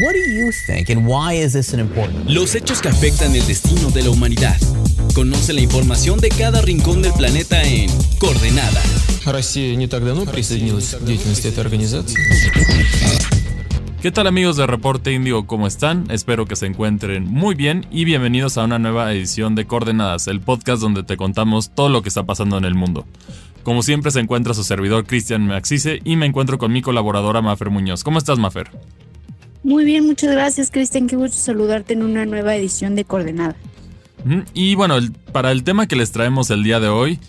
What do you think and why is this an important? Los hechos que afectan el destino de la humanidad. Conoce la información de cada rincón del planeta en Coordenada. Россия не так давно присоединилась к деятельности этой организации. ¿Qué tal amigos de Reporte Índigo? ¿Cómo están? Espero que se encuentren muy bien y bienvenidos a una nueva edición de Coordenadas, el podcast donde te contamos todo lo que está pasando en el mundo. Como siempre se encuentra su servidor Cristian Maxice y me encuentro con mi colaboradora Mafer Muñoz. ¿Cómo estás Mafer? Muy bien, muchas gracias Cristian, qué gusto saludarte en una nueva edición de Coordenada. Y bueno, para el tema que les traemos el día de hoy,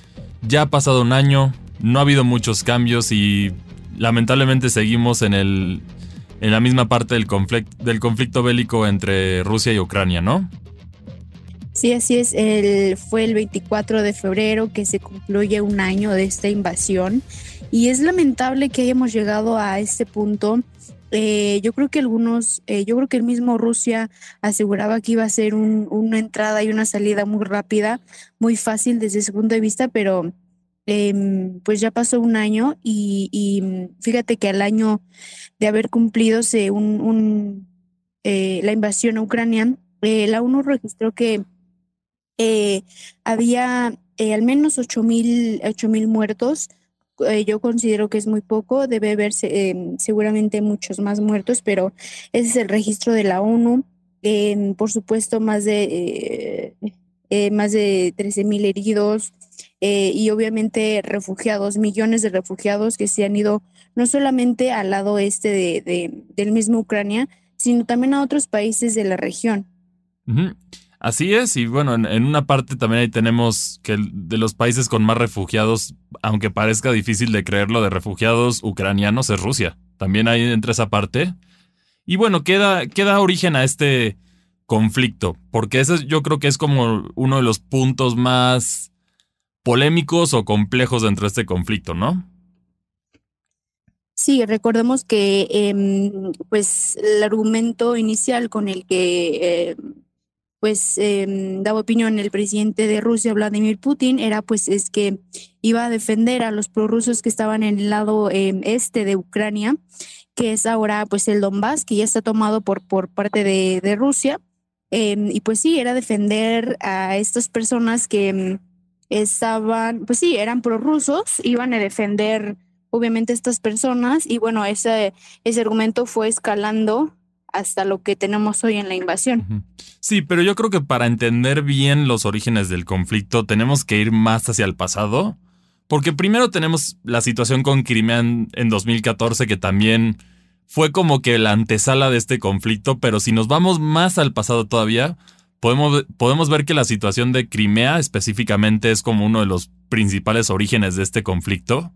ya ha pasado un año, no ha habido muchos cambios y lamentablemente seguimos en, el, en la misma parte del, conflicto, del conflicto bélico entre Rusia y Ucrania, ¿no? Sí, así es. El, fue el 24 de febrero que se concluye un año de esta invasión y es lamentable que hayamos llegado a este punto eh, yo creo que algunos, eh, yo creo que el mismo Rusia aseguraba que iba a ser una entrada y una salida muy rápida, muy fácil desde ese punto de vista, pero em, pues ya pasó un año y, mm, fíjate que al año de haber cumplido un, eh, la invasión a Ucrania, la ONU registró que había al menos 8.000 mil muertos, eh, yo considero que es muy poco, debe haberse eh, seguramente muchos más muertos, pero ese es el registro de la ONU. por supuesto, más de, eh, más de 13 mil heridos y obviamente refugiados, millones de refugiados que se han ido no solamente al lado este de, del mismo Ucrania, sino también a otros países de la región. Así es, y bueno, en, una parte también ahí tenemos que de los países con más refugiados, aunque parezca difícil de creerlo, de refugiados ucranianos es Rusia. También ahí entra esa parte. Y bueno, queda, queda origen a este conflicto, porque ese yo creo que es como uno de los puntos más polémicos o complejos dentro de este conflicto, ¿no? Sí, recordemos que em, pues el argumento inicial con el que em, pues eh, daba opinión el presidente de Rusia, Vladimir Putin, era pues es que iba a defender a los prorrusos que estaban en el lado em, este de Ucrania, que es ahora pues el Donbass, que ya está tomado por, por parte de, de Rusia. Em, y pues sí, era defender a estas personas que em, estaban, pues sí, eran prorrusos, iban a defender obviamente estas personas y bueno, ese, ese argumento fue escalando hasta lo que tenemos hoy en la invasión. Sí, pero yo creo que para entender bien los orígenes del conflicto tenemos que ir más hacia el pasado, porque primero tenemos la situación con Crimea en, 2014 que también fue como que la antesala de este conflicto, pero si nos vamos más al pasado todavía, podemos, podemos ver que la situación de Crimea específicamente es como uno de los principales orígenes de este conflicto,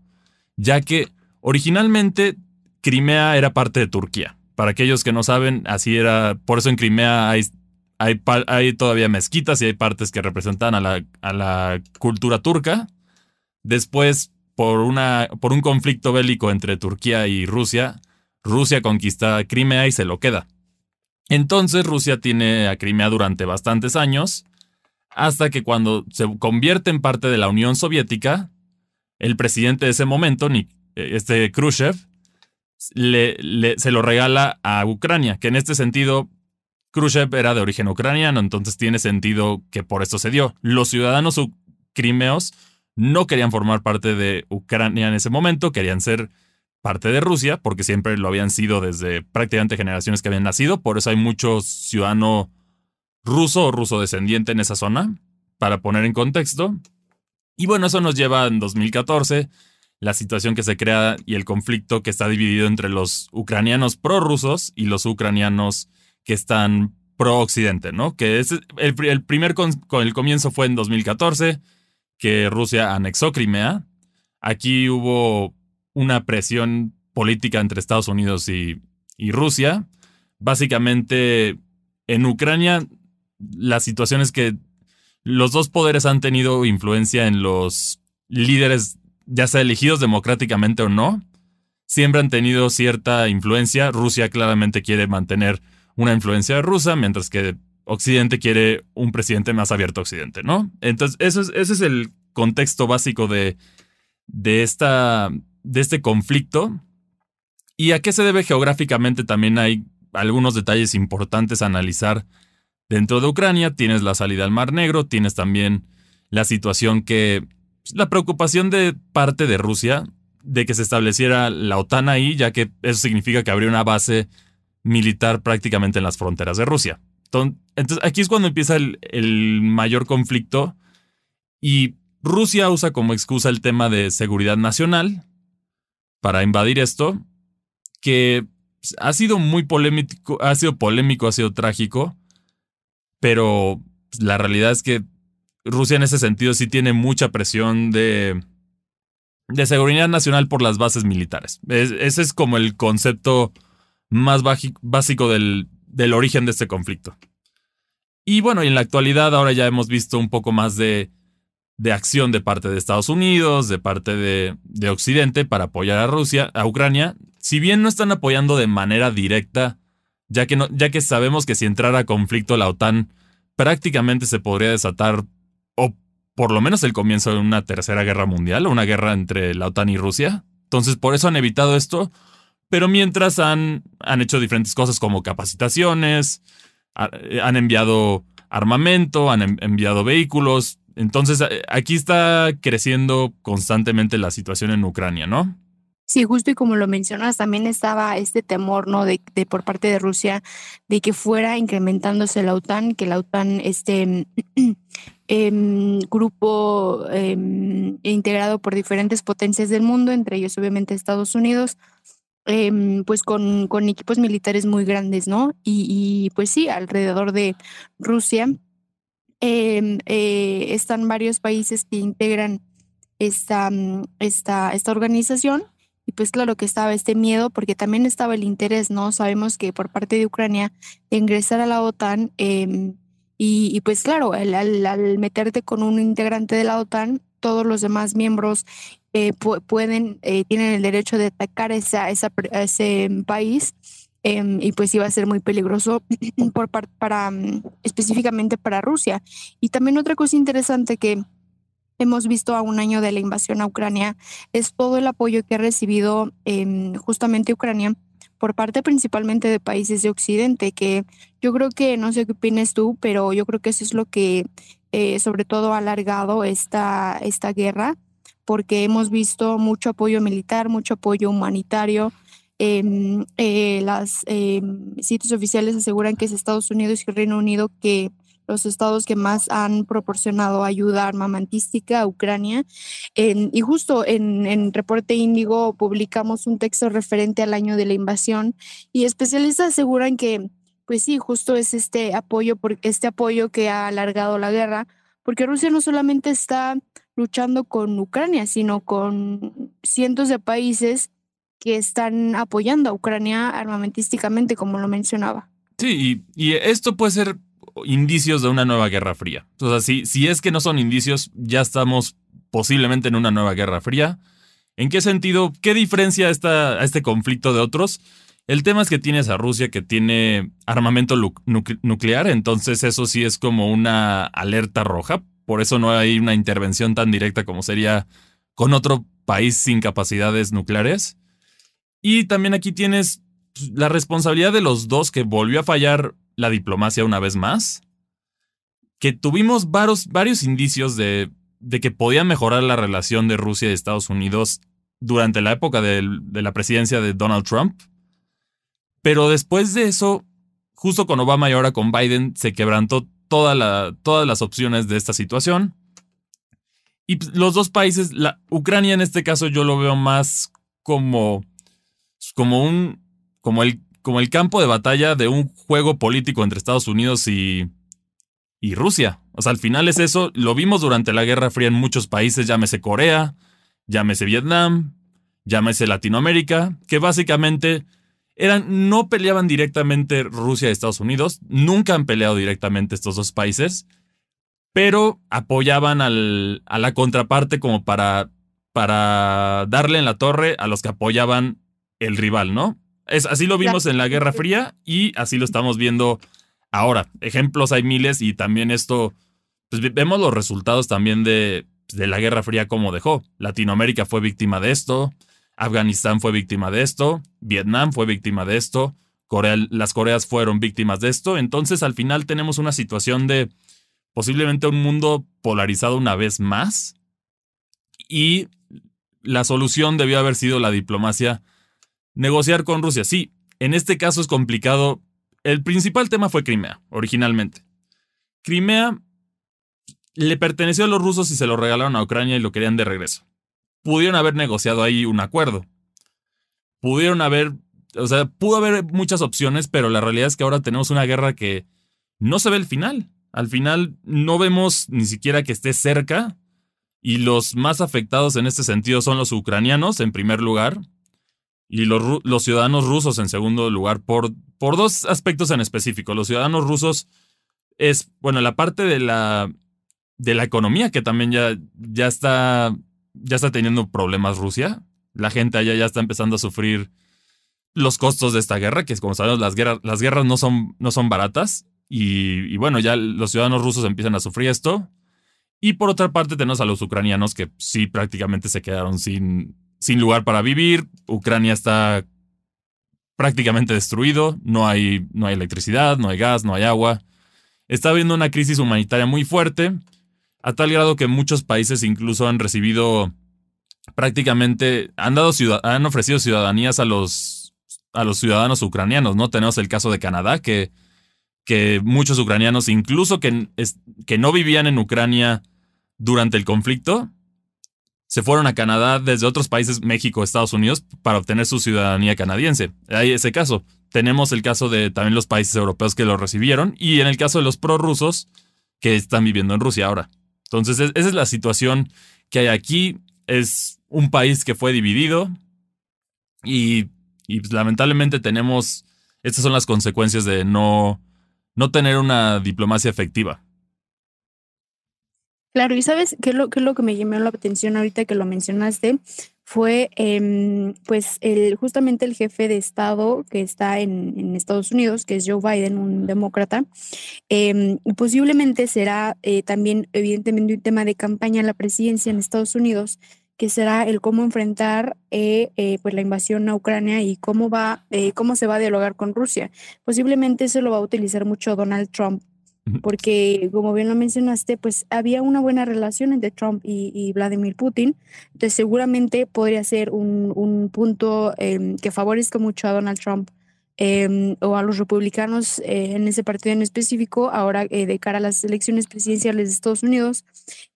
ya que originalmente Crimea era parte de Turquía. Para aquellos que no saben, así era. Por eso en Crimea hay, todavía mezquitas y hay partes que representan a la, cultura turca. Después, por, por un conflicto bélico entre Turquía y Rusia, Rusia conquista Crimea y se lo queda. Entonces Rusia tiene a Crimea durante bastantes años, hasta que cuando se convierte en parte de la Unión Soviética, el presidente de ese momento, este Khrushchev, se lo regala a Ucrania, que en este sentido Khrushchev era de origen ucraniano, entonces tiene sentido que por esto se dio. Los ciudadanos crimeos no querían formar parte de Ucrania en ese momento, querían ser parte de Rusia, porque siempre lo habían sido desde prácticamente generaciones que habían nacido, por eso hay mucho ciudadano ruso o ruso descendiente en esa zona, para poner en contexto. Y bueno, eso nos lleva en 2014 la situación que se crea y el conflicto que está dividido entre los ucranianos prorrusos y los ucranianos que están pro-occidente, ¿no? Que el, primer con, el comienzo fue en 2014, que Rusia anexó Crimea. Aquí hubo una presión política entre Estados Unidos y, y Rusia. Básicamente, en Ucrania, la situación es que los dos poderes han tenido influencia en los líderes ya sea elegidos democráticamente o no, siempre han tenido cierta influencia. Rusia claramente quiere mantener una influencia rusa, mientras que Occidente quiere un presidente más abierto a Occidente, ¿no? Entonces, ese es el contexto básico de, de, esta, de este conflicto. ¿Y a qué se debe geográficamente? También hay algunos detalles importantes a analizar dentro de Ucrania. Tienes la salida al Mar Negro, tienes también la situación que, la preocupación de parte de Rusia de que se estableciera la OTAN ahí, ya que eso significa que habría una base militar prácticamente en las fronteras de Rusia. Entonces, aquí es cuando empieza el, el mayor conflicto y Rusia usa como excusa el tema de seguridad nacional para invadir esto, que ha sido muy polémico, ha sido polémico, ha sido trágico, pero la realidad es que Rusia en ese sentido sí tiene mucha presión de, de seguridad nacional por las bases militares. ese es como el concepto más básico del, del origen de este conflicto. Y bueno, y en la actualidad ahora ya hemos visto un poco más de, de acción de parte de Estados Unidos, de parte de, de, Occidente para apoyar a Rusia, a Ucrania. Si bien no están apoyando de manera directa, ya que, no, ya que sabemos que si entrara conflicto la OTAN, prácticamente se podría desatar, o por lo menos el comienzo de una tercera guerra mundial, o una guerra entre la OTAN y Rusia. Entonces, por eso han evitado esto. Pero mientras han, han hecho diferentes cosas como capacitaciones, han enviado armamento, han enviado vehículos. Entonces, aquí está creciendo constantemente la situación en Ucrania, ¿no? Sí, justo y como lo mencionas, también estaba este temor, ¿no? De, de, por parte de Rusia de que fuera incrementándose la OTAN, que la OTAN, este eh, grupo eh, integrado por diferentes potencias del mundo, entre ellos obviamente Estados Unidos, eh, pues con, con, equipos militares muy grandes, ¿no? Y, y pues sí, alrededor de Rusia eh, están varios países que integran esta, esta, esta organización y pues claro que estaba este miedo porque también estaba el interés, ¿no? Sabemos que por parte de Ucrania de ingresar a la OTAN eh, y, y, pues claro, al, al, al, meterte con un integrante de la OTAN, todos los demás miembros eh, pu pueden, eh, tienen el derecho de atacar esa, esa, ese país eh, y pues iba a ser muy peligroso por para, um, específicamente para Rusia. Y también otra cosa interesante que hemos visto a un año de la invasión a Ucrania es todo el apoyo que ha recibido eh, justamente Ucrania por parte principalmente de países de Occidente, que yo creo que, no sé qué opinas tú, pero yo creo que eso es lo que eh, sobre todo ha alargado esta, esta guerra, porque hemos visto mucho apoyo militar, mucho apoyo humanitario. Eh, eh, los sitios oficiales aseguran que es Estados Unidos y Reino Unido que los estados que más han proporcionado ayuda armamentística a Ucrania. Y justo en, en Reporte Índigo publicamos un texto referente al año de la invasión y especialistas aseguran que, pues sí, justo es este apoyo, por, este apoyo que ha alargado la guerra, porque Rusia no solamente está luchando con Ucrania, sino con cientos de países que están apoyando a Ucrania armamentísticamente, como lo mencionaba. Sí, y esto puede ser indicios de una nueva guerra fría. O sea, si, si es que no son indicios, ya estamos posiblemente en una nueva guerra fría. ¿En qué sentido? ¿Qué diferencia esta, a este conflicto de otros? El tema es que tienes a Rusia que tiene armamento nuclear, entonces eso sí es como una alerta roja. Por eso no hay una intervención tan directa como sería con otro país sin capacidades nucleares. Y también aquí tienes pues, la responsabilidad de los dos que volvió a fallar la diplomacia una vez más, que tuvimos varios, varios indicios de, de, que podía mejorar la relación de Rusia y Estados Unidos durante la época de, de la presidencia de Donald Trump. Pero después de eso, justo con Obama y ahora con Biden, se quebrantó toda la, todas las opciones de esta situación. Y los dos países, la Ucrania en este caso yo lo veo más como, como un, como el como el campo de batalla de un juego político entre Estados Unidos y, Rusia. O sea, al final es eso. Lo vimos durante la Guerra Fría en muchos países, llámese Corea, llámese Vietnam, llámese Latinoamérica, que básicamente eran, no peleaban directamente Rusia y Estados Unidos, nunca han peleado directamente estos dos países, pero apoyaban al, a la contraparte como para, para darle en la torre a los que apoyaban el rival, ¿no? Es, así lo vimos en la Guerra Fría y así lo estamos viendo ahora. Ejemplos hay miles y también esto, pues vemos los resultados también de, de la Guerra Fría como dejó. Latinoamérica fue víctima de esto, Afganistán fue víctima de esto, Vietnam fue víctima de esto, las Coreas fueron víctimas de esto. Entonces al final tenemos una situación de posiblemente un mundo polarizado una vez más. Y la solución debió haber sido la diplomacia, negociar con Rusia. Sí, en este caso es complicado. El principal tema fue Crimea, originalmente. Crimea le perteneció a los rusos y se lo regalaron a Ucrania y lo querían de regreso. Pudieron haber negociado ahí un acuerdo. Pudieron haber, o sea, pudo haber muchas opciones, pero la realidad es que ahora tenemos una guerra que no se ve el final. Al final no vemos ni siquiera que esté cerca y los más afectados en este sentido son los ucranianos en primer lugar y los, ciudadanos rusos en segundo lugar por, por dos aspectos en específico. Los ciudadanos rusos es, bueno, la parte de la de la economía, que también ya, ya, está, ya está teniendo problemas Rusia. La gente allá ya está empezando a sufrir los costos de esta guerra, que como sabemos las guerras, las guerras no, son, no son baratas. Y, bueno, ya los ciudadanos rusos empiezan a sufrir esto. Y por otra parte tenemos a los ucranianos que sí prácticamente se quedaron sin, sin lugar para vivir. Ucrania está prácticamente destruido, no hay, no hay electricidad, no hay gas, no hay agua. Está habiendo una crisis humanitaria muy fuerte a tal grado que muchos países incluso han recibido prácticamente, han, dado han ofrecido ciudadanías a los, a los ciudadanos ucranianos, ¿no? Tenemos el caso de Canadá, que, que muchos ucranianos, incluso que, que no vivían en Ucrania durante el conflicto, se fueron a Canadá desde otros países, México, Estados Unidos, para obtener su ciudadanía canadiense. Hay ese caso. Tenemos el caso de también los países europeos que lo recibieron y en el caso de los prorrusos que están viviendo en Rusia ahora. Entonces, esa es la situación que hay aquí. Es un país que fue dividido y, pues, lamentablemente tenemos, estas son las consecuencias de no, no tener una diplomacia efectiva. Claro, y sabes qué es lo, qué es lo que me llamó la atención ahorita que lo mencionaste, fue em, pues el, justamente el jefe de Estado que está en, Estados Unidos, que es Joe Biden, un demócrata, eh, posiblemente será eh, también evidentemente un tema de campaña en la presidencia en Estados Unidos, que será el cómo enfrentar eh, eh, pues la invasión a Ucrania y cómo va, cómo se va a dialogar con Rusia. Posiblemente eso lo va a utilizar mucho Donald Trump porque como bien lo mencionaste, pues había una buena relación entre Trump y, Vladimir Putin, entonces seguramente podría ser un, un punto em, que favorezca mucho a Donald Trump em, o a los republicanos eh, en ese partido en específico, ahora eh, de cara a las elecciones presidenciales de Estados Unidos.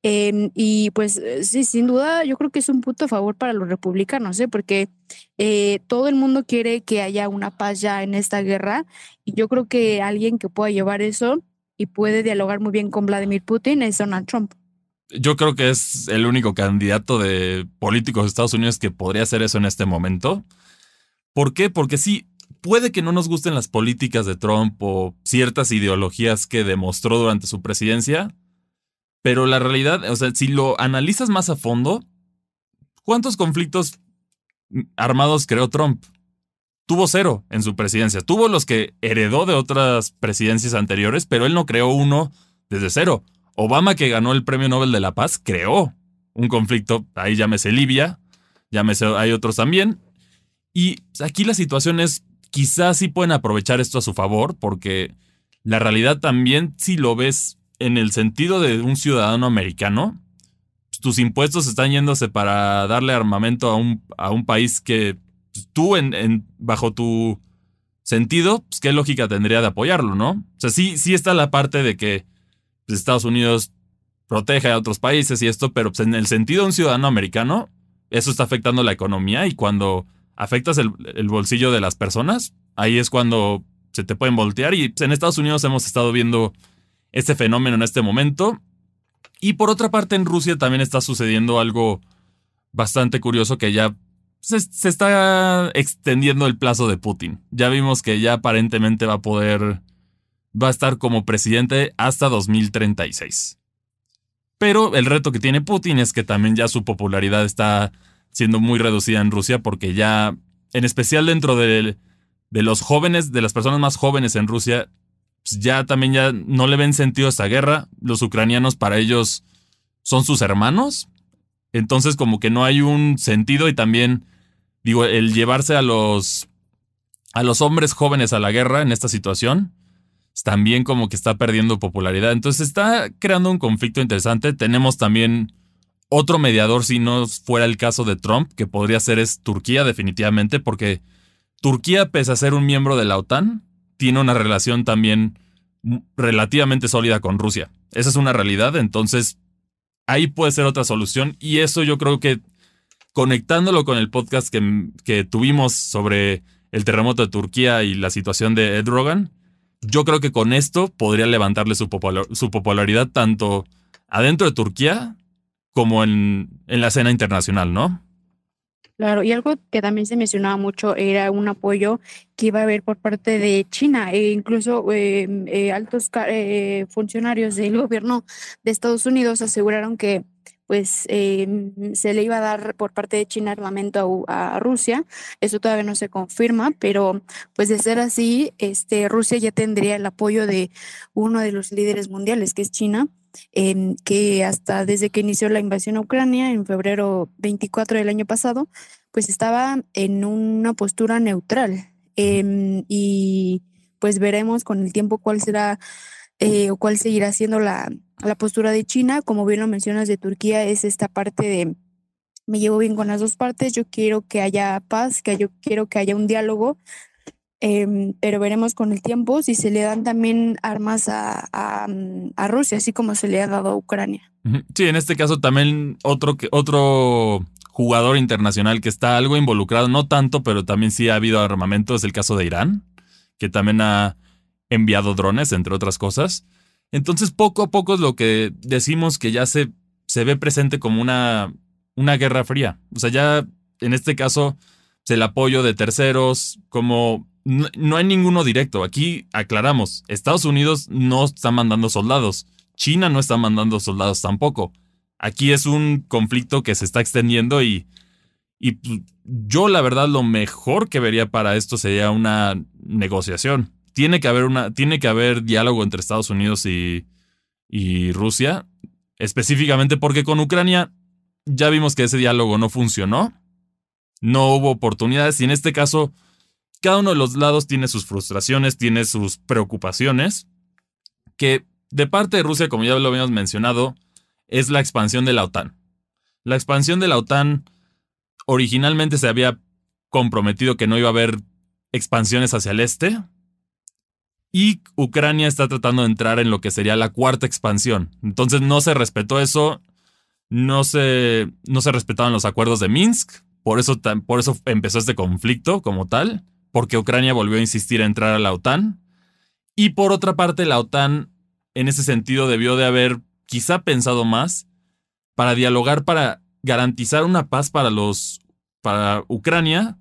Em, y pues eh, sí, sin duda, yo creo que es un punto a favor para los republicanos, ¿eh? porque todo el mundo quiere que haya una paz ya en esta guerra y yo creo que alguien que pueda llevar eso y puede dialogar muy bien con Vladimir Putin es Donald Trump. Yo creo que es el único candidato de políticos de Estados Unidos que podría hacer eso en este momento. ¿Por qué? Porque sí, puede que no nos gusten las políticas de Trump o ciertas ideologías que demostró durante su presidencia, pero la realidad, o sea, si lo analizas más a fondo, ¿cuántos conflictos armados creó Trump? Tuvo cero en su presidencia. Tuvo los que heredó de otras presidencias anteriores, pero él no creó uno desde cero. Obama, que ganó el Premio Nobel de la Paz, creó un conflicto, ahí llámese Libia, llámese, hay otros también. Y aquí la situación es, quizás sí pueden aprovechar esto a su favor, porque la realidad también, si lo ves en el sentido de un ciudadano americano, tus impuestos están yéndose para darle armamento a un, a un país que tú, en, bajo tu sentido, pues qué lógica tendría de apoyarlo, ¿no? O sea, sí, sí está la parte de que pues, Estados Unidos protege a otros países y esto, pero pues, en el sentido de un ciudadano americano, eso está afectando la economía y cuando afectas el, bolsillo de las personas, ahí es cuando se te pueden voltear y pues, en Estados Unidos hemos estado viendo este fenómeno en este momento. Y por otra parte, en Rusia también está sucediendo algo bastante curioso que ya se, está extendiendo el plazo de Putin. Ya vimos que ya aparentemente va a poder, va a estar como presidente hasta 2036. Pero el reto que tiene Putin es que también ya su popularidad está siendo muy reducida en Rusia porque ya, en especial dentro de, de los jóvenes, de las personas más jóvenes en Rusia, pues ya también ya no le ven sentido a esta guerra. Los ucranianos para ellos son sus hermanos entonces como que no hay un sentido y también, digo, el llevarse a los, a los hombres jóvenes a la guerra en esta situación, también como que está perdiendo popularidad. Entonces está creando un conflicto interesante. Tenemos también otro mediador, si no fuera el caso de Trump, que podría ser es Turquía definitivamente, porque Turquía, pese a ser un miembro de la OTAN, tiene una relación también relativamente sólida con Rusia. Esa es una realidad, entonces ahí puede ser otra solución y eso yo creo que conectándolo con el podcast que, que tuvimos sobre el terremoto de Turquía y la situación de Ed Rogan, yo creo que con esto podría levantarle su, su popularidad tanto adentro de Turquía como en, en la escena internacional, ¿no? Claro, y algo que también se mencionaba mucho era un apoyo que iba a haber por parte de China e incluso em, eh, altos eh, funcionarios del gobierno de Estados Unidos aseguraron que pues em, se le iba a dar por parte de China armamento a, a, Rusia. Eso todavía no se confirma, pero pues de ser así, este, Rusia ya tendría el apoyo de uno de los líderes mundiales, que es China que hasta desde que inició la invasión a Ucrania en febrero 24 del año pasado, pues estaba en una postura neutral. Em, y pues veremos con el tiempo cuál será eh, o cuál seguirá siendo la, la postura de China. Como bien lo mencionas de Turquía, es esta parte de me llevo bien con las dos partes, yo quiero que haya paz, que yo quiero que haya un diálogo, Em, pero veremos con el tiempo si se le dan también armas a, a, a, Rusia, así como se le ha dado a Ucrania. Sí, en este caso también otro, otro jugador internacional que está algo involucrado, no tanto, pero también sí ha habido armamento, es el caso de Irán, que también ha enviado drones, entre otras cosas. Entonces, poco a poco es lo que decimos que ya se, se ve presente como una, una guerra fría. O sea, ya en este caso, el apoyo de terceros, como no, hay ninguno directo. Aquí aclaramos, Estados Unidos no está mandando soldados, China no está mandando soldados tampoco. Aquí es un conflicto que se está extendiendo y, y pues, yo la verdad lo mejor que vería para esto sería una negociación. Tiene que haber, una, tiene que haber diálogo entre Estados Unidos y, y Rusia, específicamente porque con Ucrania ya vimos que ese diálogo no funcionó, no hubo oportunidades y en este caso cada uno de los lados tiene sus frustraciones, tiene sus preocupaciones, que de parte de Rusia, como ya lo habíamos mencionado, es la expansión de la OTAN. La expansión de la OTAN originalmente se había comprometido que no iba a haber expansiones hacia el este, y Ucrania está tratando de entrar en lo que sería la cuarta expansión. Entonces no se respetó eso, no se, no se respetaban los acuerdos de Minsk, por eso, por eso empezó este conflicto como tal porque Ucrania volvió a insistir en entrar a la OTAN. Y por otra parte, la OTAN en ese sentido debió de haber quizá pensado más para dialogar, para garantizar una paz para los para Ucrania,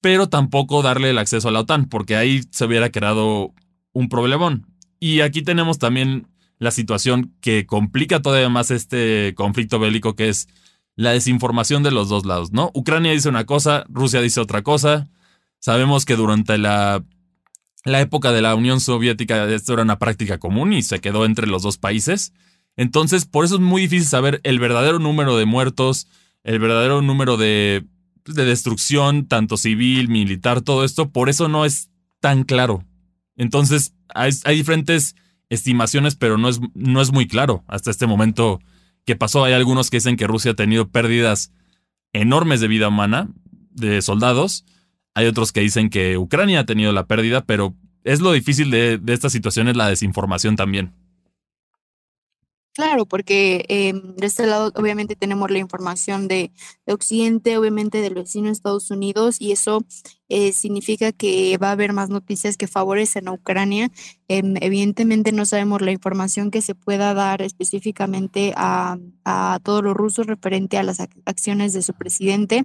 pero tampoco darle el acceso a la OTAN, porque ahí se hubiera creado un problemón. Y aquí tenemos también la situación que complica todavía más este conflicto bélico, que es la desinformación de los dos lados, ¿no? Ucrania dice una cosa, Rusia dice otra cosa, Sabemos que durante la, la época de la Unión Soviética esto era una práctica común y se quedó entre los dos países. Entonces, por eso es muy difícil saber el verdadero número de muertos, el verdadero número de, de destrucción, tanto civil, militar, todo esto. Por eso no es tan claro. Entonces, hay, diferentes estimaciones, pero no es, no es muy claro hasta este momento que pasó. Hay algunos que dicen que Rusia ha tenido pérdidas enormes de vida humana, de soldados, hay otros que dicen que Ucrania ha tenido la pérdida, pero es lo difícil de, esta situación es la desinformación también. Claro, porque eh, de este lado obviamente tenemos la información de, de, Occidente, obviamente del vecino Estados Unidos, y eso eh, significa que va a haber más noticias que favorecen a Ucrania. Eh, evidentemente no sabemos la información que se pueda dar específicamente a, a todos los rusos referente a las acciones de su presidente.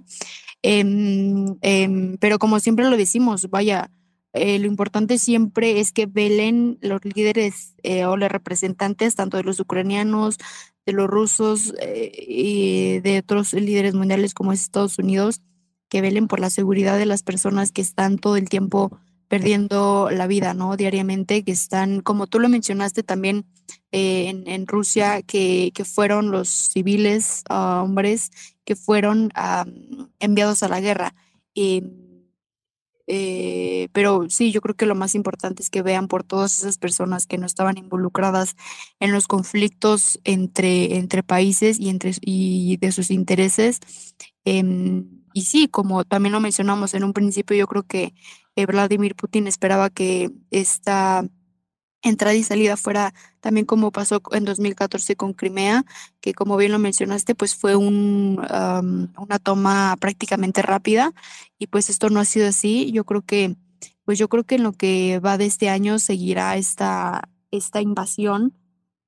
Em, em, pero como siempre lo decimos, vaya, eh, lo importante siempre es que velen los líderes eh, o los representantes, tanto de los ucranianos, de los rusos eh, y de otros líderes mundiales como es Estados Unidos, que velen por la seguridad de las personas que están todo el tiempo perdiendo la vida, ¿no? Diariamente, que están, como tú lo mencionaste también en, Rusia, que, fueron los civiles, uh, hombres, que fueron enviados a la guerra. Eh, pero sí, yo creo que lo más importante es que vean por todas esas personas que no estaban involucradas en los conflictos entre, entre países y, entre, y de sus intereses. Em, y sí, como también lo mencionamos en un principio, yo creo que eh, Vladimir Putin esperaba que esta entrada y salida fuera también como pasó en 2014 con Crimea, que como bien lo mencionaste, pues fue un, una toma prácticamente rápida y pues esto no ha sido así. Yo creo que, pues yo creo que en lo que va de este año seguirá esta, esta invasión.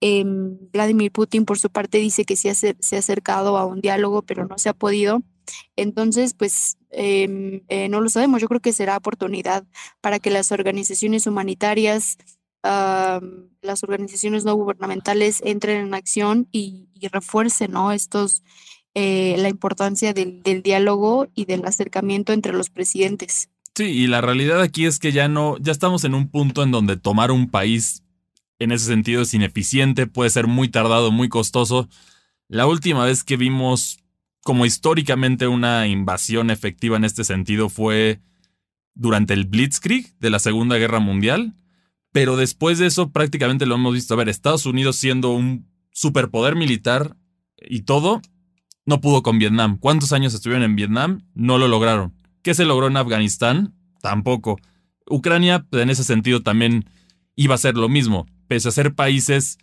Em, Vladimir Putin, por su parte, dice que se, se ha acercado a un diálogo, pero no se ha podido. Entonces, pues em, eh, no lo sabemos. Yo creo que será oportunidad para que las organizaciones humanitarias, las organizaciones no gubernamentales entren en acción y, refuercen ¿no? estos, eh, la importancia del, del, diálogo y del acercamiento entre los presidentes. Sí, y la realidad aquí es que ya no, ya estamos en un punto en donde tomar un país en ese sentido es ineficiente, puede ser muy tardado, muy costoso. La última vez que vimos como históricamente una invasión efectiva en este sentido fue durante el Blitzkrieg de la Segunda Guerra Mundial, pero después de eso prácticamente lo hemos visto. A ver, Estados Unidos siendo un superpoder militar y todo, no pudo con Vietnam. ¿Cuántos años estuvieron en Vietnam? No lo lograron. ¿Qué se logró en Afganistán? Tampoco. Ucrania, en ese sentido, también iba a ser lo mismo. Pese a ser países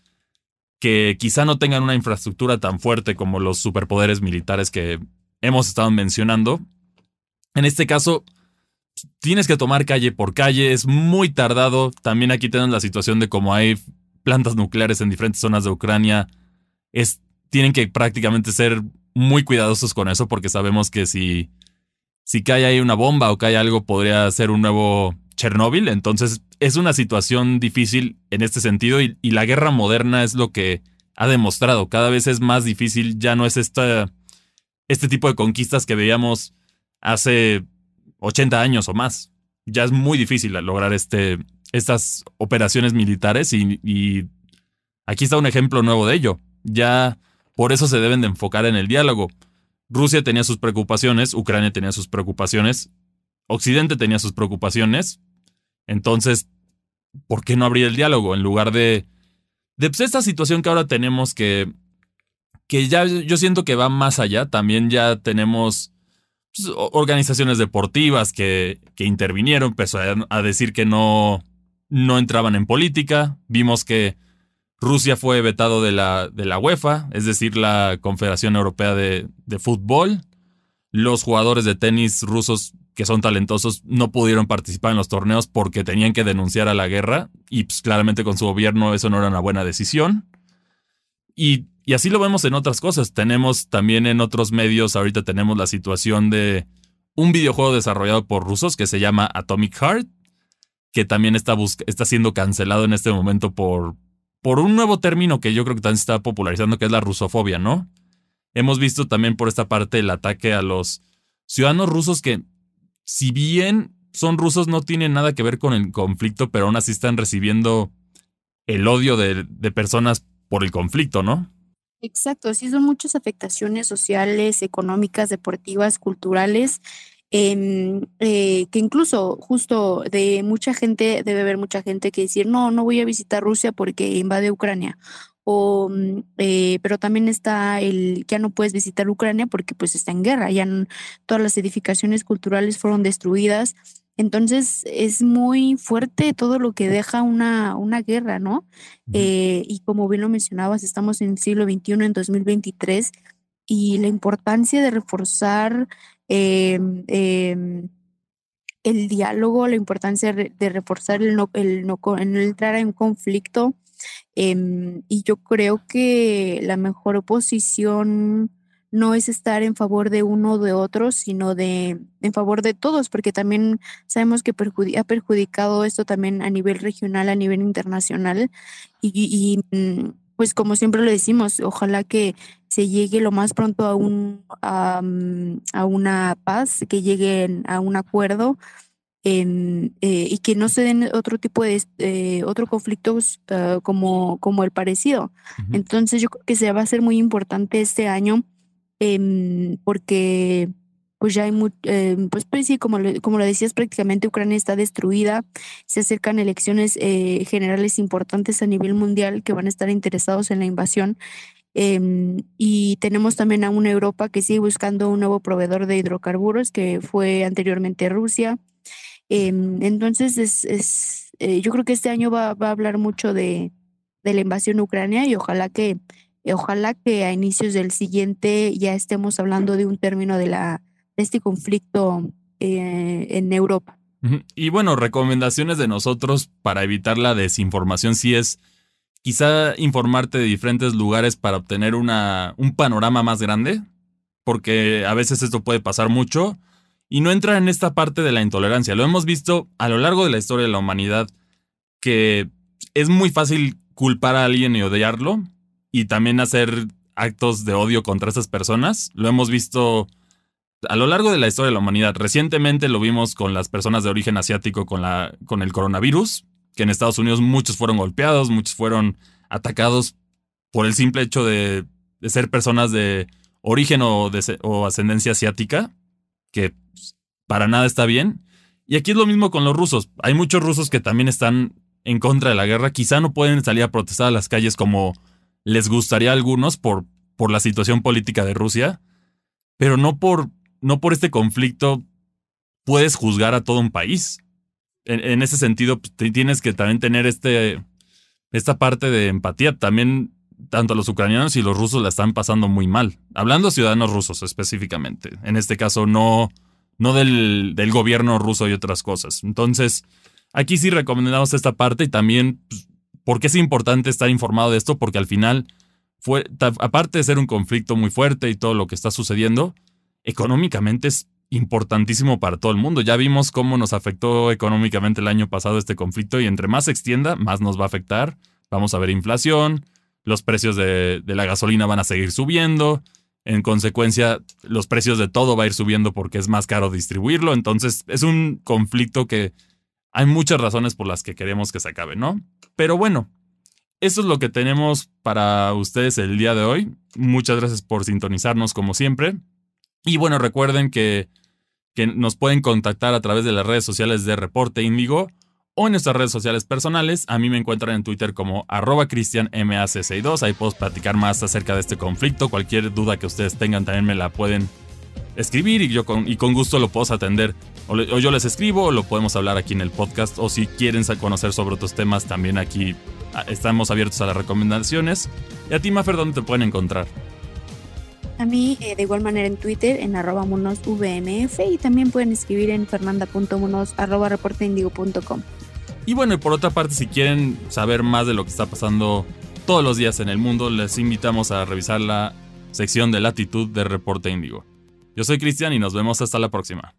que quizá no tengan una infraestructura tan fuerte como los superpoderes militares que hemos estado mencionando. En este caso, tienes que tomar calle por calle, es muy tardado. También aquí tenemos la situación de cómo hay plantas nucleares en diferentes zonas de Ucrania. Tienen que prácticamente ser muy cuidadosos con eso porque sabemos que si, si cae ahí una bomba o cae algo podría ser un nuevo Chernóbil. Entonces es una situación difícil en este sentido y, la guerra moderna es lo que ha demostrado. Cada vez es más difícil, ya no es esta, este tipo de conquistas que veíamos hace 80 años o más. Ya es muy difícil lograr este, estas operaciones militares y, aquí está un ejemplo nuevo de ello. Ya por eso se deben de enfocar en el diálogo. Rusia tenía sus preocupaciones, Ucrania tenía sus preocupaciones, Occidente tenía sus preocupaciones, entonces, ¿por qué no abrir el diálogo en lugar de, de pues, esta situación que ahora tenemos que, que ya yo siento que va más allá? También ya tenemos pues, organizaciones deportivas que, que intervinieron, empezó a, decir que no, no entraban en política. Vimos que Rusia fue vetado de la, de la UEFA, es decir, la Confederación Europea de, de Fútbol. Los jugadores de tenis rusos que son talentosos no pudieron participar en los torneos porque tenían que denunciar a la guerra y pues, claramente con su gobierno eso no era una buena decisión. Y, y, así lo vemos en otras cosas. Tenemos también en otros medios, ahorita tenemos la situación de un videojuego desarrollado por rusos que se llama Atomic Heart, que también está, está siendo cancelado en este momento por, por un nuevo término que yo creo que también se está popularizando, que es la rusofobia, ¿no? Hemos visto también por esta parte el ataque a los ciudadanos rusos que si bien son rusos, no tienen nada que ver con el conflicto, pero aún así están recibiendo el odio de, personas por el conflicto, ¿no? Exacto, sí son muchas afectaciones sociales, económicas, deportivas, culturales, em, eh, que incluso justo de mucha gente, debe haber mucha gente que decir, no, no voy a visitar Rusia porque invade Ucrania, o, mm, eh, pero también está el, ya no puedes visitar Ucrania porque pues está en guerra, ya todas las edificaciones culturales fueron destruidas. Entonces es muy fuerte todo lo que deja una, una guerra, ¿no? Eh, y como bien lo mencionabas, estamos en el siglo XXI, en 2023, y la importancia de reforzar em, em, el diálogo, la importancia de reforzar el no, el no, el no entrar en conflicto, Em, y yo creo que la mejor posición no es estar en favor de uno o de otro, sino de en favor de todos, porque también sabemos que ha perjudicado esto también a nivel regional, a nivel internacional. Y, mm, pues como siempre lo decimos, ojalá que se llegue lo más pronto a, un, a, mm, a una paz, que lleguen a un acuerdo eh, y que no se den otro tipo de eh, otro conflictos ah, como, como el parecido. Entonces yo creo que se va a ser muy importante este año em, porque pues ya hay, eh, pues, pues, sí, como lo, como lo decías, prácticamente Ucrania está destruida, se acercan elecciones eh, generales importantes a nivel mundial que van a estar interesados en la invasión. Em, y tenemos también a una Europa que sigue buscando un nuevo proveedor de hidrocarburos, que fue anteriormente Rusia. Entonces, es, eh, yo creo que este año va, va a hablar mucho de, de la invasión Ucrania y ojalá que, ojalá que a inicios del siguiente ya estemos hablando de un término de, la, de este conflicto eh, en Europa. Y bueno, recomendaciones de nosotros para evitar la desinformación sí es quizá informarte de diferentes lugares para obtener una, un panorama más grande, porque a veces esto puede pasar mucho y no entra en esta parte de la intolerancia. Lo hemos visto a lo largo de la historia de la humanidad que es muy fácil culpar a alguien y odiarlo y también hacer actos de odio contra esas personas. Lo hemos visto a lo largo de la historia de la humanidad. Recientemente lo vimos con las personas de origen asiático con, la, con el coronavirus, que en Estados Unidos muchos fueron golpeados, muchos fueron atacados por el simple hecho de, ser personas de origen o, de, o ascendencia asiática, que para nada está bien. Y aquí es lo mismo con los rusos. Hay muchos rusos que también están en contra de la guerra. Quizá no pueden salir a protestar a las calles como les gustaría a algunos por, por la situación política de Rusia, pero no por, no por este conflicto puedes juzgar a todo un país. En, ese sentido, pues, tienes que también tener este, esta parte de empatía. También tanto los ucranianos y los rusos la están pasando muy mal. Hablando ciudadanos rusos específicamente. En este caso, no, no del, del gobierno ruso y otras cosas. Entonces, aquí sí recomendamos esta parte y también pues, por qué es importante estar informado de esto, porque al final, fue, aparte de ser un conflicto muy fuerte y todo lo que está sucediendo, económicamente es importantísimo para todo el mundo. Ya vimos cómo nos afectó económicamente el año pasado este conflicto y entre más se extienda, más nos va a afectar. Vamos a ver inflación, los precios de, de la gasolina van a seguir subiendo, en consecuencia, los precios de todo va a ir subiendo porque es más caro distribuirlo. Entonces, es un conflicto que hay muchas razones por las que queremos que se acabe, ¿no? Pero bueno, eso es lo que tenemos para ustedes el día de hoy. Muchas gracias por sintonizarnos como siempre. Y bueno, recuerden que, que nos pueden contactar a través de las redes sociales de Reporte Índigo o en nuestras redes sociales personales. A mí me encuentran en Twitter como arroba cristianmac62. Ahí puedo platicar más acerca de este conflicto. Cualquier duda que ustedes tengan también me la pueden escribir y yo con, y con gusto lo puedo atender. O, yo les escribo o lo podemos hablar aquí en el podcast. O si quieren conocer sobre otros temas, también aquí ah, estamos abiertos a las recomendaciones. Y a ti, Mafer, ¿dónde te pueden encontrar? A mí, eh, de igual manera en Twitter, en arroba monosvmf y también pueden escribir en fernanda.monos arroba reporteindigo.com. Y bueno, y por otra parte, si quieren saber más de lo que está pasando todos los días en el mundo, les invitamos a revisar la sección de latitud de Reporte Índigo. Yo soy Cristian y nos vemos hasta la próxima.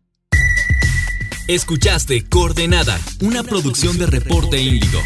Escuchaste Coordenada, una producción de Reporte Índigo.